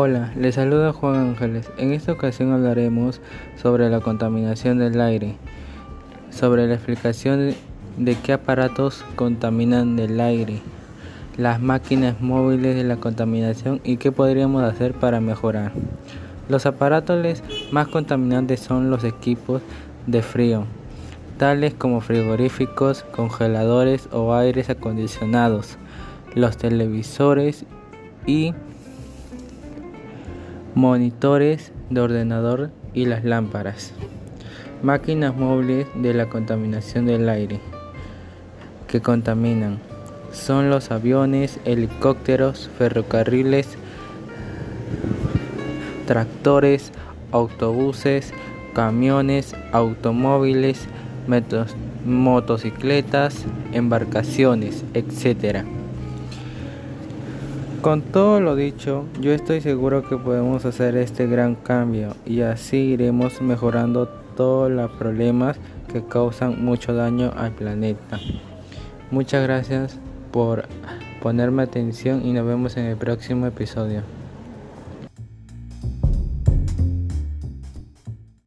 Hola, les saluda Juan Ángeles. En esta ocasión hablaremos sobre la contaminación del aire, sobre la explicación de qué aparatos contaminan el aire, las máquinas móviles de la contaminación y qué podríamos hacer para mejorar. Los aparatos más contaminantes son los equipos de frío, tales como frigoríficos, congeladores o aires acondicionados, los televisores y monitores de ordenador y las lámparas. Máquinas móviles de la contaminación del aire que contaminan son los aviones, helicópteros, ferrocarriles, tractores, autobuses, camiones, automóviles, motocicletas, embarcaciones, etc. Con todo lo dicho, yo estoy seguro que podemos hacer este gran cambio y así iremos mejorando todos los problemas que causan mucho daño al planeta. Muchas gracias por ponerme atención y nos vemos en el próximo episodio.